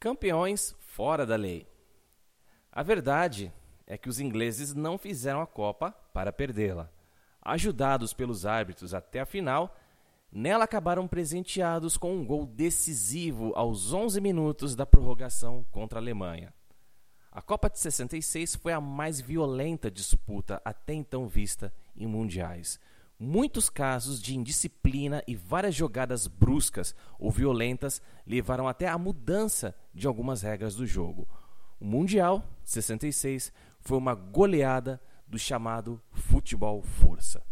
Campeões fora da lei. A verdade é que os ingleses não fizeram a Copa para perdê-la. Ajudados pelos árbitros até a final, nela acabaram presenteados com um gol decisivo aos 11 minutos da prorrogação contra a Alemanha. A Copa de 66 foi a mais violenta disputa até então vista em mundiais Muitos casos de indisciplina e várias jogadas bruscas ou violentas levaram até a mudança de algumas regras do jogo. O Mundial 66 foi uma goleada do chamado futebol força.